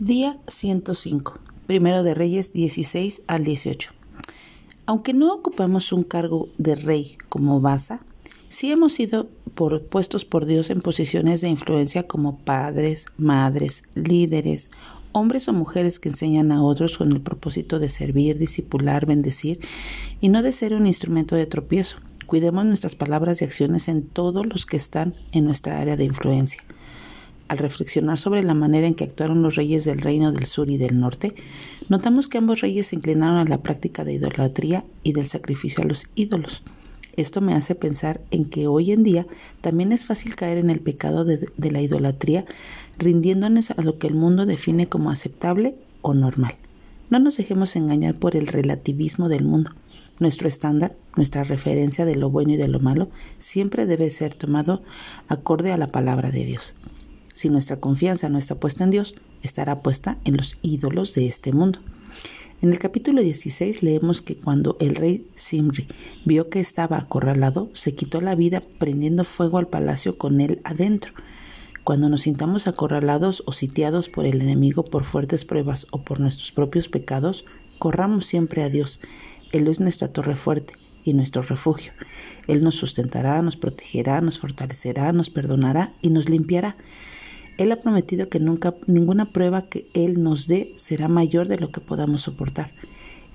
Día 105. Primero de Reyes 16 al 18. Aunque no ocupamos un cargo de rey como Baza, sí hemos sido puestos por Dios en posiciones de influencia como padres, madres, líderes, hombres o mujeres que enseñan a otros con el propósito de servir, discipular, bendecir y no de ser un instrumento de tropiezo. Cuidemos nuestras palabras y acciones en todos los que están en nuestra área de influencia al reflexionar sobre la manera en que actuaron los reyes del reino del sur y del norte, notamos que ambos reyes se inclinaron a la práctica de idolatría y del sacrificio a los ídolos. Esto me hace pensar en que hoy en día también es fácil caer en el pecado de, de la idolatría, rindiéndonos a lo que el mundo define como aceptable o normal. No nos dejemos engañar por el relativismo del mundo. Nuestro estándar, nuestra referencia de lo bueno y de lo malo, siempre debe ser tomado acorde a la palabra de Dios. Si nuestra confianza no está puesta en Dios, estará puesta en los ídolos de este mundo. En el capítulo 16 leemos que cuando el rey Simri vio que estaba acorralado, se quitó la vida prendiendo fuego al palacio con él adentro. Cuando nos sintamos acorralados o sitiados por el enemigo por fuertes pruebas o por nuestros propios pecados, corramos siempre a Dios. Él es nuestra torre fuerte y nuestro refugio. Él nos sustentará, nos protegerá, nos fortalecerá, nos perdonará y nos limpiará. Él ha prometido que nunca ninguna prueba que Él nos dé será mayor de lo que podamos soportar.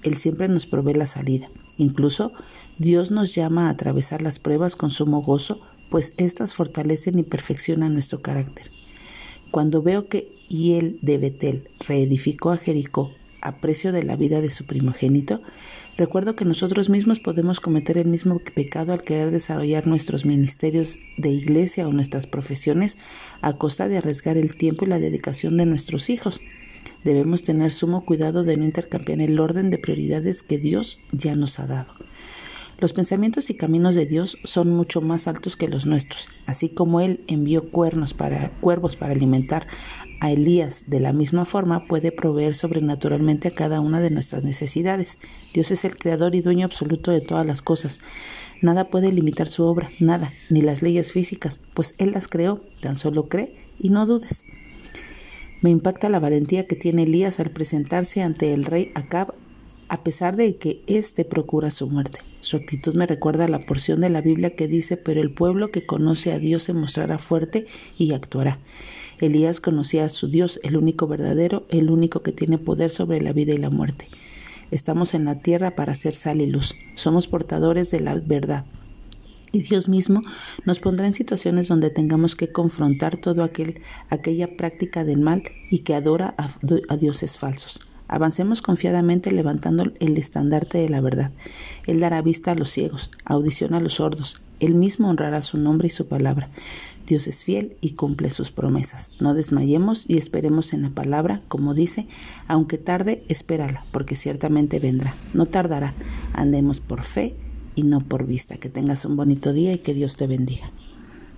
Él siempre nos provee la salida. Incluso Dios nos llama a atravesar las pruebas con sumo gozo, pues éstas fortalecen y perfeccionan nuestro carácter. Cuando veo que Hiel de Betel reedificó a Jericó a precio de la vida de su primogénito, recuerdo que nosotros mismos podemos cometer el mismo pecado al querer desarrollar nuestros ministerios de iglesia o nuestras profesiones a costa de arriesgar el tiempo y la dedicación de nuestros hijos. Debemos tener sumo cuidado de no intercambiar el orden de prioridades que Dios ya nos ha dado. Los pensamientos y caminos de Dios son mucho más altos que los nuestros, así como Él envió cuernos para, cuervos para alimentar a Elías de la misma forma puede proveer sobrenaturalmente a cada una de nuestras necesidades. Dios es el creador y dueño absoluto de todas las cosas. Nada puede limitar su obra, nada, ni las leyes físicas, pues Él las creó, tan solo cree y no dudes. Me impacta la valentía que tiene Elías al presentarse ante el rey Acab a pesar de que éste procura su muerte. Su actitud me recuerda a la porción de la Biblia que dice, pero el pueblo que conoce a Dios se mostrará fuerte y actuará. Elías conocía a su Dios, el único verdadero, el único que tiene poder sobre la vida y la muerte. Estamos en la tierra para ser sal y luz. Somos portadores de la verdad. Y Dios mismo nos pondrá en situaciones donde tengamos que confrontar todo aquel, aquella práctica del mal y que adora a, a dioses falsos. Avancemos confiadamente levantando el estandarte de la verdad. Él dará vista a los ciegos, audición a los sordos. Él mismo honrará su nombre y su palabra. Dios es fiel y cumple sus promesas. No desmayemos y esperemos en la palabra, como dice, aunque tarde, espérala, porque ciertamente vendrá. No tardará. Andemos por fe y no por vista. Que tengas un bonito día y que Dios te bendiga.